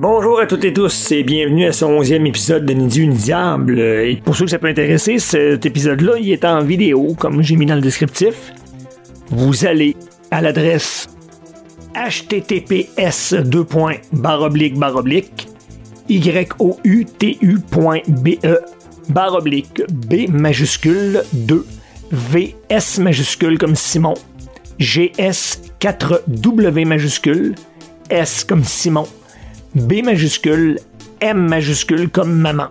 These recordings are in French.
Bonjour à toutes et tous et bienvenue à ce onzième épisode de Ni Dieu ni Diable. Et pour ceux que ça peut intéresser, cet épisode-là, il est en vidéo, comme j'ai mis dans le descriptif. Vous allez à l'adresse https youtu.be baroblique b majuscule 2 vs majuscule comme Simon gs 4 w majuscule s comme Simon B majuscule, M majuscule comme maman.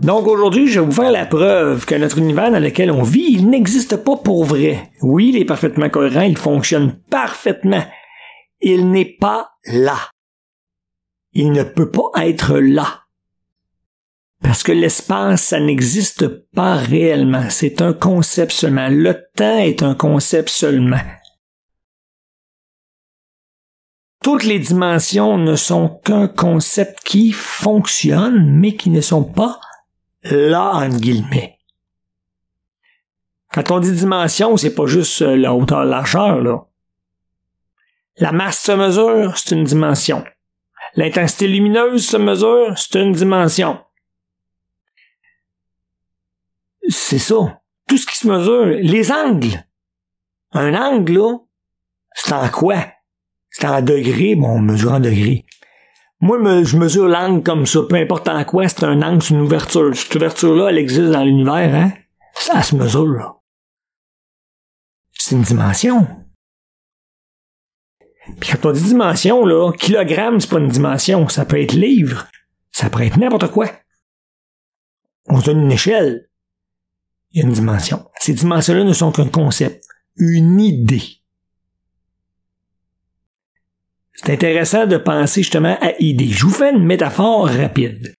Donc aujourd'hui, je vais vous faire la preuve que notre univers dans lequel on vit, il n'existe pas pour vrai. Oui, il est parfaitement cohérent, il fonctionne parfaitement. Il n'est pas là. Il ne peut pas être là. Parce que l'espace, ça n'existe pas réellement. C'est un concept seulement. Le temps est un concept seulement. Toutes les dimensions ne sont qu'un concept qui fonctionne, mais qui ne sont pas là, guillemets. Quand on dit dimension, c'est pas juste euh, la hauteur, largeur, là. La masse se mesure, c'est une dimension. L'intensité lumineuse se mesure, c'est une dimension. C'est ça. Tout ce qui se mesure. Les angles. Un angle, là, c'est en quoi? C'est en degrés, bon, on mesure en degrés. Moi, je mesure l'angle comme ça, peu importe en quoi, c'est un angle, c'est une ouverture. Cette ouverture-là, elle existe dans l'univers, hein? Ça se mesure. C'est une dimension. Puis quand on dit dimension, là, kilogramme, c'est pas une dimension. Ça peut être livre. Ça peut être n'importe quoi. On donne une échelle. Il y a une dimension. Ces dimensions-là ne sont qu'un concept. Une idée. C'est intéressant de penser justement à idée. Je vous fais une métaphore rapide.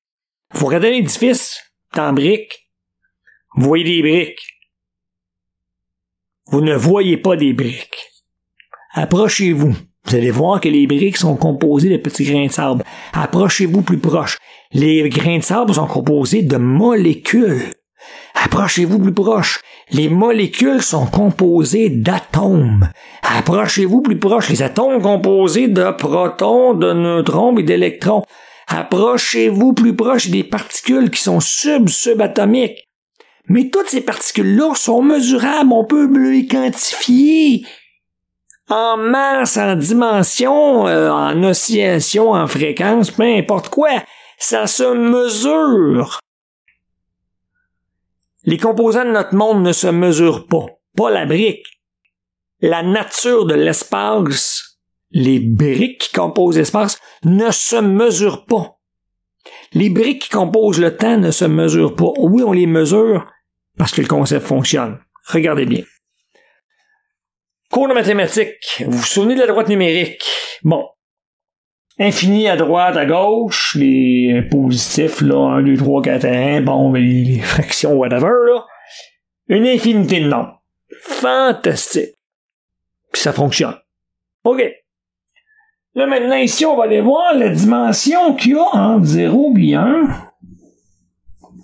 Vous regardez l'édifice, en briques, vous voyez des briques. Vous ne voyez pas des briques. Approchez-vous. Vous allez voir que les briques sont composées de petits grains de sable. Approchez-vous plus proche. Les grains de sable sont composés de molécules. Approchez-vous plus proche. Les molécules sont composées d'atomes. Approchez-vous plus proche. Les atomes composés de protons, de neutrons et d'électrons. Approchez-vous plus proche des particules qui sont sub-subatomiques. Mais toutes ces particules-là sont mesurables, on peut les quantifier. En masse, en dimension, euh, en oscillation, en fréquence, peu importe quoi, ça se mesure. Les composants de notre monde ne se mesurent pas, pas la brique. La nature de l'espace, les briques qui composent l'espace, ne se mesurent pas. Les briques qui composent le temps ne se mesurent pas. Oui, on les mesure parce que le concept fonctionne. Regardez bien. Cours de mathématiques. Vous vous souvenez de la droite numérique? Bon, infini à droite, à gauche, les positifs, là, 1, 2, 3, 4, 1, bon, les, fractions, whatever, là. Une infinité de nombres. Fantastique. Puis ça fonctionne. OK. Là, maintenant, ici, on va aller voir la dimension qu'il y a entre 0 et 1.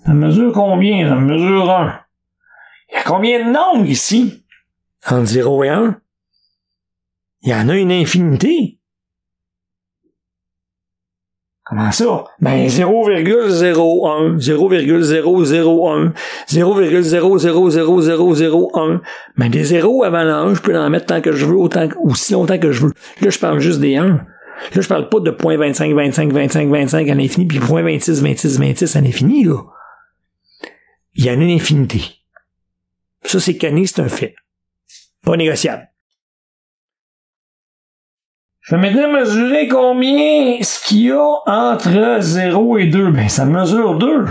Ça mesure combien? Ça mesure 1. Il y a combien de nombres ici? Entre 0 et 1? Il y en a une infinité. Comment ça? Ben 0,01, 0,001, 0,000001. Ben des zéros avant le je peux en mettre tant que je veux, autant aussi longtemps que je veux. Là, je parle juste des 1. Là, je parle pas de 0.25, 25, 25, 25 à l'infini, puis 0.26, 26, 26 à l'infini, là. Il y en a une infinité. Ça, c'est canné, c'est un fait. Pas négociable. Je vais maintenant mesurer combien ce qu'il y a entre 0 et 2. Ben, ça mesure 2.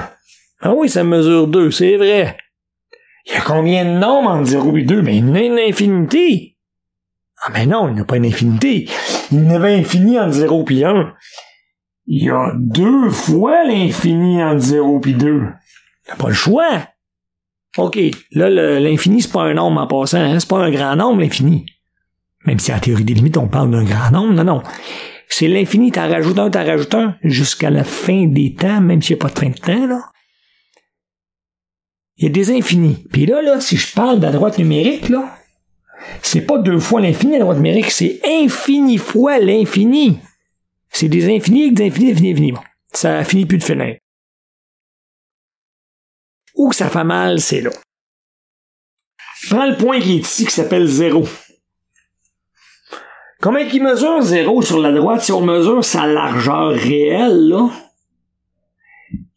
Ah oui, ça mesure 2, c'est vrai. Il y a combien de nombres entre 0 et 2? Ben, il y en a une infinité. Ah ben non, il n'y a pas une infinité. Il y en avait infini entre 0 et 1. Il y a deux fois l'infini entre 0 et 2. T'as pas le choix. OK, là, l'infini, c'est pas un nombre en passant, hein? c'est pas un grand nombre, l'infini. Même si en théorie des limites, on parle d'un grand nombre. Non, non. C'est l'infini, t'en rajoutes un, t'en rajoutes un, jusqu'à la fin des temps, même s'il n'y a pas de fin de temps, là. Il y a des infinis. Puis là, là, si je parle de la droite numérique, là, c'est pas deux fois l'infini, la droite numérique, c'est infini fois l'infini. C'est des infinis des infinis, infinis, infinis. Bon, ça finit plus de finir. Où que ça fait mal, c'est là. Prends le point qui est ici, qui s'appelle 0. Comment il mesure 0 sur la droite si on mesure sa largeur réelle, là?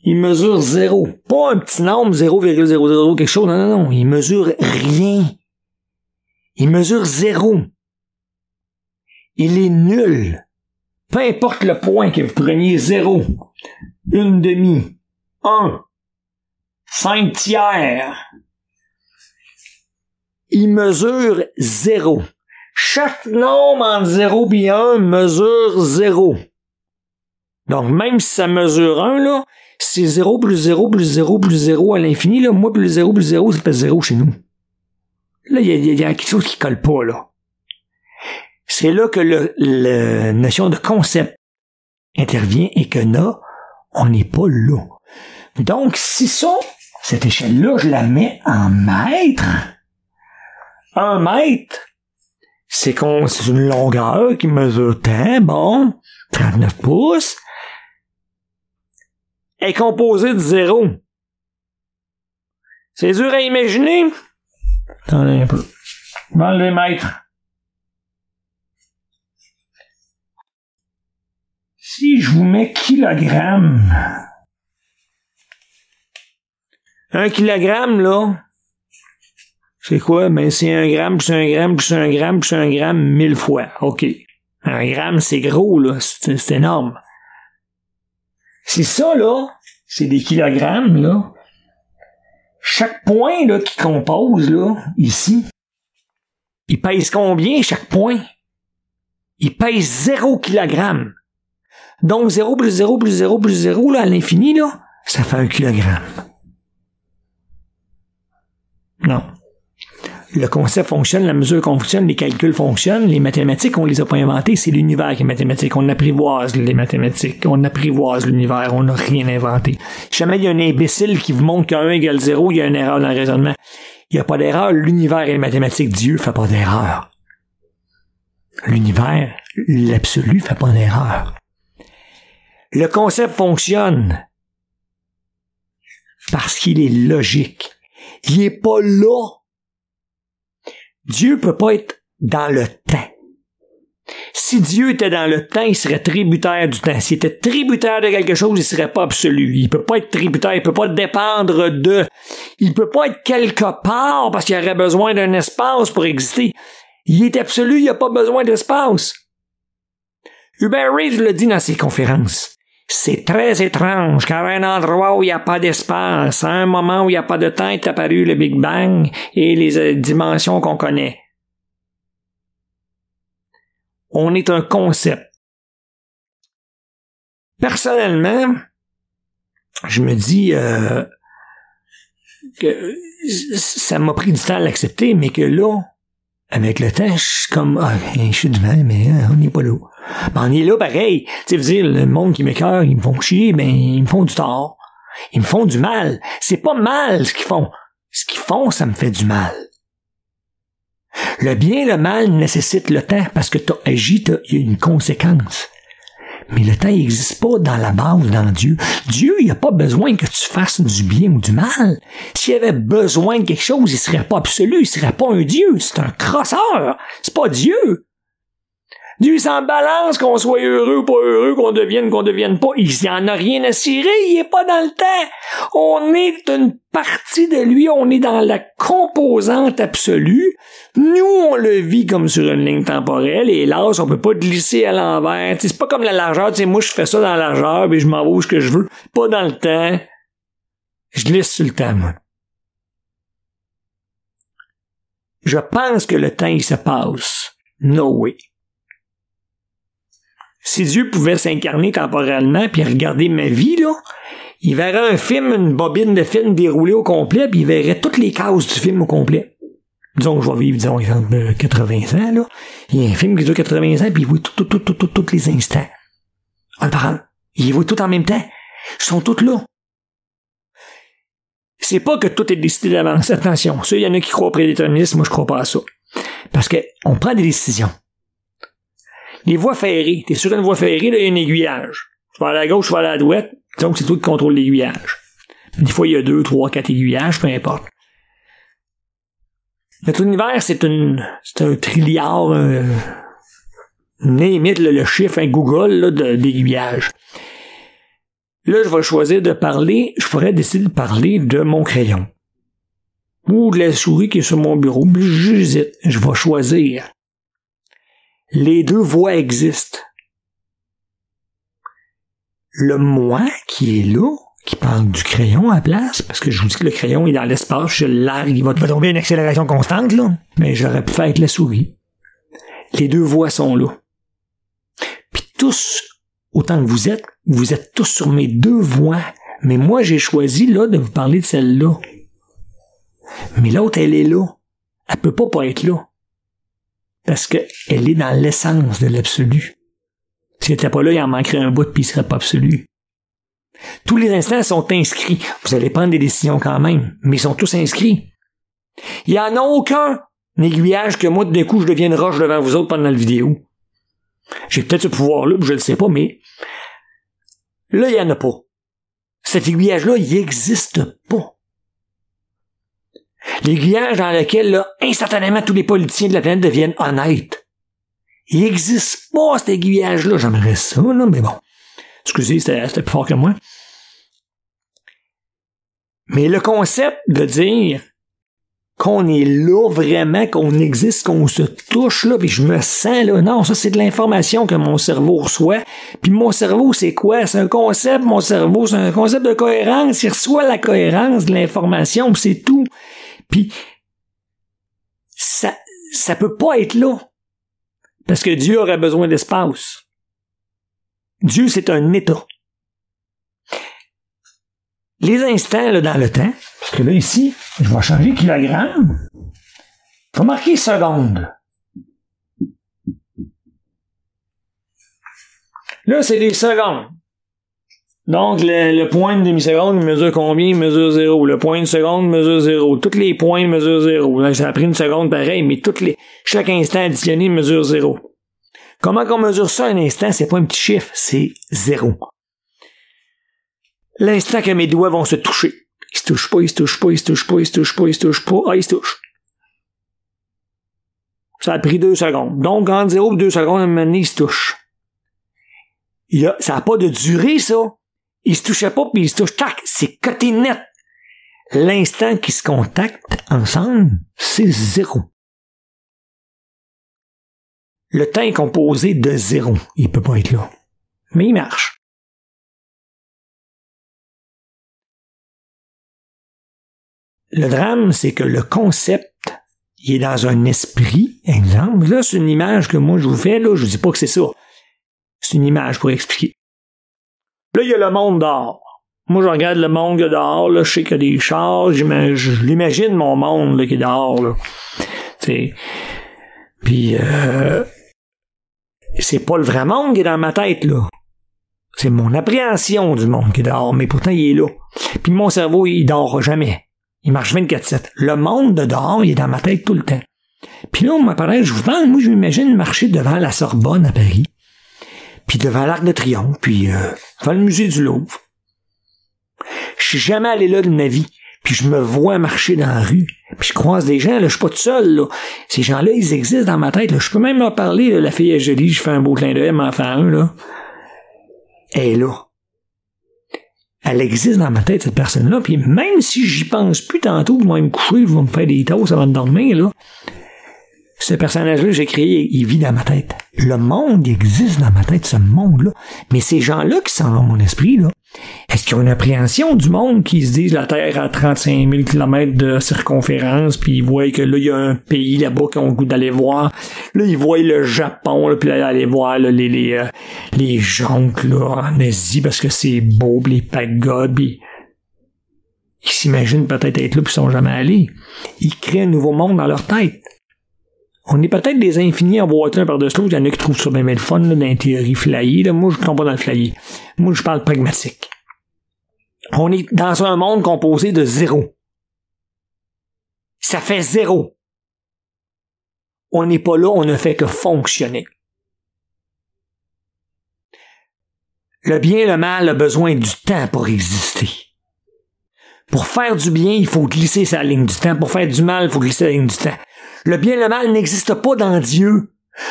Il mesure 0. Pas un petit nombre 0,00 quelque chose. Non, non, non. Il mesure rien. Il mesure 0. Il est nul. Peu importe le point que vous preniez 0, une demi, 1, 5 tiers, il mesure 0. Chaque nombre entre 0 et 1 mesure 0. Donc, même si ça mesure 1, là, c'est 0 plus 0 plus 0 plus 0 à l'infini, là, moi plus 0 plus 0, ça fait 0 chez nous. Là, il y, a quelque chose qui colle pas. C'est là que la notion de concept intervient et que là, on n'est pas là. Donc, si ça, cette échelle-là, je la mets en mètres, un mètre, c'est qu'on, c'est une longueur qui mesure tant, bon, 39 pouces, est composée de zéro. C'est dur à imaginer. Attendez un peu. Dans les mètres. Si je vous mets kilogramme, un kilogramme, là, c'est quoi? Ben, c'est un gramme, plus un gramme, plus un gramme, plus un gramme, mille fois. OK. Un gramme, c'est gros, là. C'est énorme. C'est ça, là. C'est des kilogrammes, là. Chaque point, là, qui compose, là, ici, il pèse combien, chaque point? Il pèse zéro kilogramme. Donc, 0 plus 0 plus 0 plus 0, là, à l'infini, là, ça fait un kilogramme. Non le concept fonctionne, la mesure fonctionne, les calculs fonctionnent, les mathématiques, on les a pas inventées, c'est l'univers qui est mathématique. On apprivoise les mathématiques, on apprivoise l'univers, on n'a rien inventé. Jamais il y a un imbécile qui vous montre qu'un égale 0, il y a une erreur dans le raisonnement. Il n'y a pas d'erreur, l'univers est mathématique. Dieu fait pas d'erreur. L'univers, l'absolu fait pas d'erreur. Le concept fonctionne parce qu'il est logique. Il est pas là Dieu peut pas être dans le temps. Si Dieu était dans le temps, il serait tributaire du temps. S'il était tributaire de quelque chose, il serait pas absolu. Il peut pas être tributaire, il peut pas dépendre de. Il peut pas être quelque part parce qu'il aurait besoin d'un espace pour exister. Il est absolu, il a pas besoin d'espace. Hubert Reeves le dit dans ses conférences. C'est très étrange car un endroit où il n'y a pas d'espace, à un moment où il n'y a pas de temps est apparu le Big Bang et les euh, dimensions qu'on connaît. On est un concept. Personnellement, je me dis euh, que ça m'a pris du temps à l'accepter, mais que là, avec le temps, je suis comme, ah, je suis devant, mais hein, on n'est pas là. Ben, on est là pareil. Tu sais, dire, le monde qui m'écœure, ils me font chier, ben, ils me font du tort. Ils me font du mal. C'est pas mal ce qu'ils font. Ce qu'ils font, ça me fait du mal. Le bien et le mal nécessitent le temps parce que t'as agi, a une conséquence. Mais le temps n'existe pas dans la base, dans Dieu. Dieu, il n'a pas besoin que tu fasses du bien ou du mal. S'il avait besoin de quelque chose, il serait pas absolu, il serait pas un Dieu. C'est un crosseur. C'est pas Dieu. Dieu s'en balance qu'on soit heureux ou pas heureux, qu'on devienne, qu'on devienne pas. Il n'y en a rien à cirer, il est pas dans le temps. On est une partie de lui, on est dans la composante absolue. Nous, on le vit comme sur une ligne temporelle, et hélas, on peut pas glisser à l'envers. C'est pas comme la largeur, tu moi je fais ça dans la largeur, et je m'en vais où que je veux. Pas dans le temps. Je glisse sur le temps, moi. Je pense que le temps, il se passe. No way. Si Dieu pouvait s'incarner temporellement puis regarder ma vie, là, il verrait un film, une bobine de film déroulée au complet, puis il verrait toutes les cases du film au complet. Disons que je vais vivre, disons, exemple, 80 ans, là. Il y a un film qui dure 80 ans, puis il voit tout, tout, tout, tout, tous les instants. En parlant. Il voit tout en même temps. Ils sont tous là. C'est pas que tout est décidé d'avance. Attention. Ça, il y en a qui croient au prédéterminisme, moi je crois pas à ça. Parce que on prend des décisions Les voies ferrées. T'es sur une voie ferrée, il y a un aiguillage. Tu vas à la gauche, tu vas à la droite. Donc, c'est toi qui contrôle l'aiguillage. Des fois, il y a deux, trois, quatre aiguillages, peu importe. Notre univers, c'est une, c'est un trilliard, euh, le chiffre, un Google, là, d'aiguillage. Là, je vais choisir de parler, je pourrais décider de parler de mon crayon. Ou de la souris qui est sur mon bureau. J'hésite. Je vais choisir. Les deux voix existent. Le moi qui est là, qui parle du crayon à la place, parce que je vous dis que le crayon est dans l'espace, je largue, il va tomber une accélération constante, là. Mais j'aurais pu faire avec la souris. Les deux voix sont là. Puis tous, autant que vous êtes, vous êtes tous sur mes deux voix. Mais moi, j'ai choisi, là, de vous parler de celle-là. Mais l'autre, elle est là. Elle peut pas pas être là. Parce qu'elle est dans l'essence de l'absolu. Si elle était pas là, il en manquerait un bout puis il serait pas absolu. Tous les instants sont inscrits. Vous allez prendre des décisions quand même, mais ils sont tous inscrits. Il y en a aucun aiguillage que moi, d'un coup, je devienne roche devant vous autres pendant la vidéo. J'ai peut-être ce pouvoir-là, je ne le sais pas, mais là, il y en a pas. Cet aiguillage-là, il n'existe pas. L'aiguillage dans lequel, là, instantanément, tous les politiciens de la planète deviennent honnêtes. Il n'existe pas, cet aiguillage-là. J'aimerais ça, là, mais bon. Excusez, c'était plus fort que moi. Mais le concept de dire qu'on est là vraiment, qu'on existe, qu'on se touche là, puis je me sens là. Non, ça c'est de l'information que mon cerveau reçoit. Puis mon cerveau, c'est quoi? C'est un concept, mon cerveau, c'est un concept de cohérence. Il reçoit la cohérence de l'information, c'est tout. Puis ça, ça peut pas être là. Parce que Dieu aurait besoin d'espace. Dieu, c'est un état. Les instants là, dans le temps, parce que là, ici, je vais changer kilogramme. Je vais marquer seconde. Là, c'est des secondes. Donc, le, point de demi-seconde mesure combien? Il mesure zéro. Le point de seconde mesure zéro. Tous les points mesurent zéro. ça a pris une seconde pareil, mais toutes les, chaque instant additionné mesure zéro. Comment qu'on mesure ça un instant? C'est pas un petit chiffre, c'est zéro. L'instant que mes doigts vont se toucher. Ils se touchent pas, ils se touchent pas, ils se touchent pas, ils se touchent pas, ils se touchent pas. Ah, ils se touchent. Ça a pris deux secondes. Donc, entre zéro et deux secondes, à un moment donné, ils se touchent. Il a, ça n'a pas de durée, ça. Ils se touchaient pas, puis ils se touchent. Tac, c'est côté net. L'instant qu'ils se contactent ensemble, c'est zéro. Le temps est composé de zéro. Il peut pas être là. Mais il marche. Le drame, c'est que le concept, il est dans un esprit, exemple. Là, c'est une image que moi je vous fais, là, je dis pas que c'est ça. C'est une image pour expliquer. Là, il y a le monde dehors. Moi, je regarde le monde dehors, là, je sais qu'il y a des chars, je l'imagine mon monde là, qui est dehors, là. Puis, euh, c'est pas le vrai monde qui est dans ma tête, là. C'est mon appréhension du monde qui est dehors, mais pourtant il est là. Puis mon cerveau, il dort jamais. Il marche 24-7. Le monde de dehors, il est dans ma tête tout le temps. Puis là, on m'apparaît, je vous parle, moi je m'imagine marcher devant la Sorbonne à Paris, puis devant l'Arc de Triomphe, puis euh, devant le musée du Louvre. Je suis jamais allé là de ma vie puis je me vois marcher dans la rue, puis je croise des gens, là, je suis pas tout seul, là. Ces gens-là, ils existent dans ma tête, là. Je peux même leur parler, la fille est jolie, je fais un beau clin d'œil, m'en fait un, là. Elle là. Elle existe dans ma tête, cette personne-là, puis même si j'y pense plus tantôt, je vais me coucher, je vais me faire des toasts avant de dormir, là. Ce personnage-là j'ai créé, il vit dans ma tête. Le monde existe dans ma tête, ce monde-là. Mais ces gens-là qui sont dans mon esprit, là, est-ce qu'ils ont une appréhension du monde qui se disent la Terre à 35 000 km de circonférence, puis ils voient que là, il y a un pays là-bas qui ont le goût d'aller voir? Là, ils voient le Japon, là, puis là, aller voir les, les, euh, les jonques là, en Asie parce que c'est beau, pis les pagodes, puis ils s'imaginent peut-être être là, puis ils sont jamais allés. Ils créent un nouveau monde dans leur tête. On est peut-être des infinis emboîtés un par-dessus l'autre. Il y en a qui trouvent ça bien, bien le fun, là, dans. Moi, je ne tombe pas dans le flyé. Moi, je parle pragmatique. On est dans un monde composé de zéro. Ça fait zéro. On n'est pas là, on ne fait que fonctionner. Le bien et le mal a besoin du temps pour exister. Pour faire du bien, il faut glisser sa ligne du temps. Pour faire du mal, il faut glisser la ligne du temps. Le bien et le mal n'existent pas dans Dieu.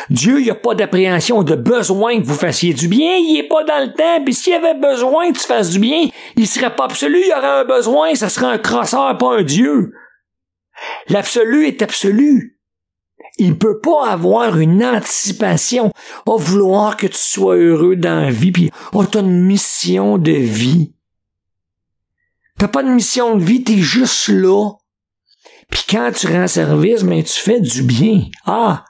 Dieu, il n'y a pas d'appréhension de besoin que vous fassiez du bien, il est pas dans le temps, puis s'il y avait besoin que tu fasses du bien, il serait pas absolu, il y aurait un besoin, ça serait un crosseur, pas un Dieu. L'absolu est absolu. Il peut pas avoir une anticipation, à vouloir que tu sois heureux dans la vie, puis oh, t'as une mission de vie. T'as pas de mission de vie, t'es juste là. Puis quand tu rends service, mais tu fais du bien. Ah,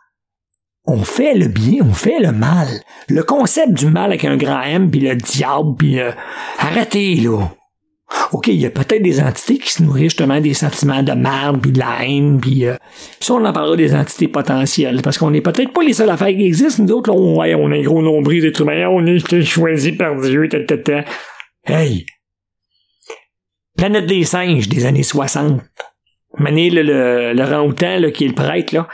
on fait le bien, on fait le mal. Le concept du mal avec un grand M, puis le diable, puis euh, arrêtez, là. OK, il y a peut-être des entités qui se nourrissent justement des sentiments de merde, puis de la haine, puis euh, ça, on en parlera des entités potentielles, parce qu'on n'est peut-être pas les seuls à faire qui existent. Nous autres, là, on, ouais, on un gros nombril d'êtres humains, on est choisi par Dieu, ta, Hey! Planète des singes des années 60. Mané, le, le, le rang-outan, là, qui est le prêtre, là,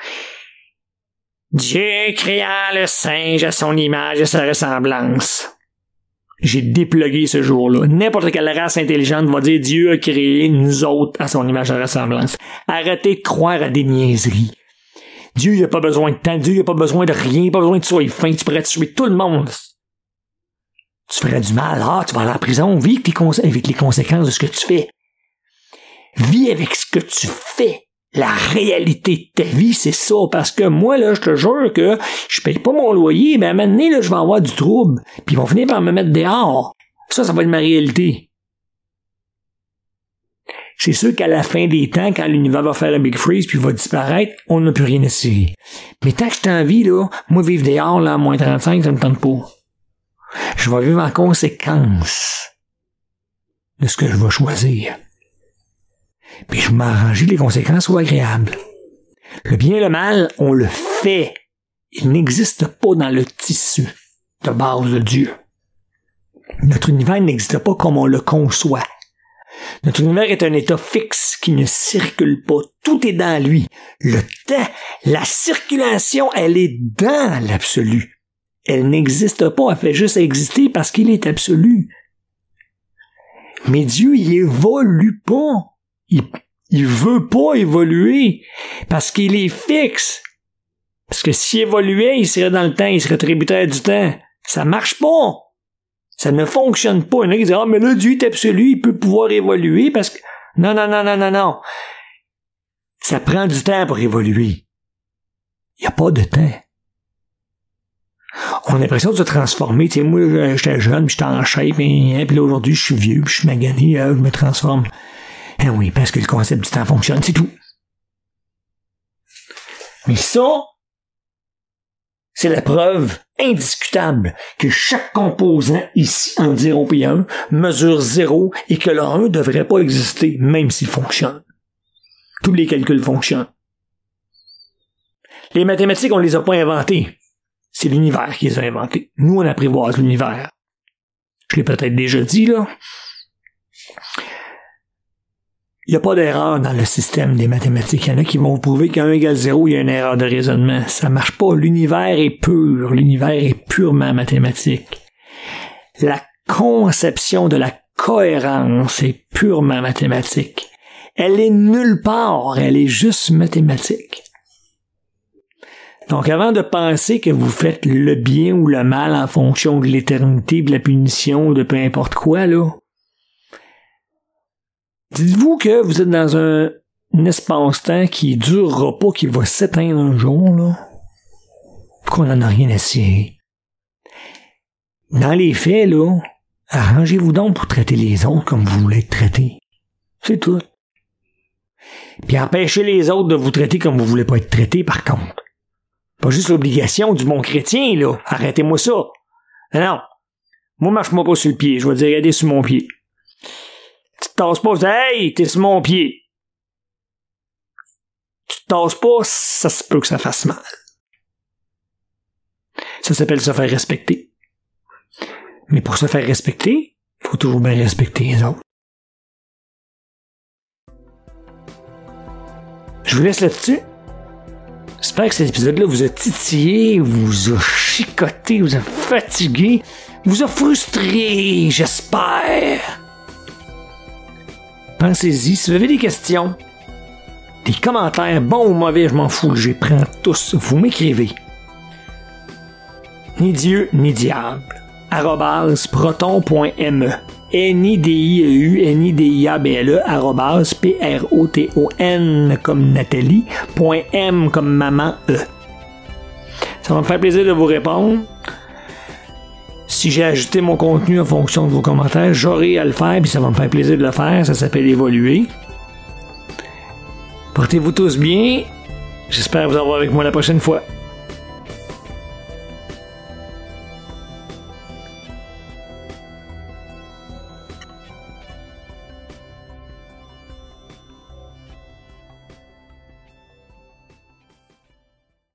Dieu créa le singe à son image et sa ressemblance. J'ai déplugué ce jour-là. N'importe quelle race intelligente va dire Dieu a créé nous autres à son image et ressemblance. Arrêtez de croire à des niaiseries. Dieu n'a pas besoin de temps, Dieu n'a pas besoin de rien, pas besoin de sois fin, tu pourrais tuer tout le monde. Tu ferais du mal, ah, tu vas aller en prison, vis avec les conséquences de ce que tu fais. Vis avec ce que tu fais la réalité de ta vie, c'est ça. Parce que moi, là, je te jure que je paye pas mon loyer, mais à un moment donné, là, je vais avoir du trouble. Puis ils vont finir par me mettre dehors. Ça, ça va être ma réalité. C'est sûr qu'à la fin des temps, quand l'univers va faire un big freeze puis va disparaître, on n'a plus rien à. Mais tant que je t'en vis, là, moi, vivre dehors, là, à moins 35, ça me tente pas. Je vais vivre en conséquence de ce que je vais choisir puis je m'arrange les conséquences soient agréables. Le bien et le mal, on le fait. Il n'existe pas dans le tissu de base de Dieu. Notre univers n'existe pas comme on le conçoit. Notre univers est un état fixe qui ne circule pas. Tout est dans lui. Le temps, la circulation, elle est dans l'absolu. Elle n'existe pas, elle fait juste exister parce qu'il est absolu. Mais Dieu, il évolue pas il, il veut pas évoluer parce qu'il est fixe. Parce que s'il évoluait, il serait dans le temps, il serait tributaire du temps. Ça marche pas. Ça ne fonctionne pas. Il y en a qui disent, ah, mais là, Dieu est absolu, il peut pouvoir évoluer parce que, non, non, non, non, non, non. Ça prend du temps pour évoluer. Il n'y a pas de temps. On a l'impression de se transformer. Moi, j'étais jeune, j'étais en shape, et, puis là, aujourd'hui, je suis vieux, puis je suis magané, je me transforme. Eh oui, parce que le concept du temps fonctionne, c'est tout. Mais ça, c'est la preuve indiscutable que chaque composant ici en 0 et 1 mesure 0 et que le 1 ne devrait pas exister même s'il fonctionne. Tous les calculs fonctionnent. Les mathématiques, on les a pas inventées. C'est l'univers qui les a inventées. Nous, on apprivoise l'univers. Je l'ai peut-être déjà dit, là. Il n'y a pas d'erreur dans le système des mathématiques. Il y en a qui vont prouver qu'un égale zéro, il y a une erreur de raisonnement. Ça marche pas. L'univers est pur. L'univers est purement mathématique. La conception de la cohérence est purement mathématique. Elle est nulle part. Elle est juste mathématique. Donc avant de penser que vous faites le bien ou le mal en fonction de l'éternité, de la punition, de peu importe quoi, là, Dites-vous que vous êtes dans un, espace-temps qui durera pas, qui va s'éteindre un jour, là, qu'on n'en a rien à cirer? Dans les faits, là, arrangez-vous donc pour traiter les autres comme vous voulez être traités. C'est tout. Puis empêchez les autres de vous traiter comme vous voulez pas être traités, par contre. Pas juste l'obligation du bon chrétien, là. Arrêtez-moi ça. Non. Moi, marche-moi pas sur le pied. Je vais dire, regardez sur mon pied. Tasses pas, hey, t'es sur mon pied. Tu te tasses pas, ça se peut que ça fasse mal. Ça s'appelle se faire respecter. Mais pour se faire respecter, faut toujours bien respecter les autres. Je vous laisse là-dessus. J'espère que cet épisode-là vous a titillé, vous a chicoté, vous a fatigué. vous a frustré, j'espère. Pensez-y, si vous avez des questions, des commentaires, bons ou mauvais, je m'en fous, je les prends tous. Vous m'écrivez. Ni Dieu, ni diable. arrobas proton.me N-I-D-I-E-U, N-I-D-I-A-B-L-E, P-R-O-T-O-N, comme Nathalie, M, comme maman, E. Ça va me faire plaisir de vous répondre. Si j'ai ajouté mon contenu en fonction de vos commentaires, j'aurai à le faire, puis ça va me faire plaisir de le faire. Ça s'appelle évoluer. Portez-vous tous bien. J'espère vous avoir avec moi la prochaine fois.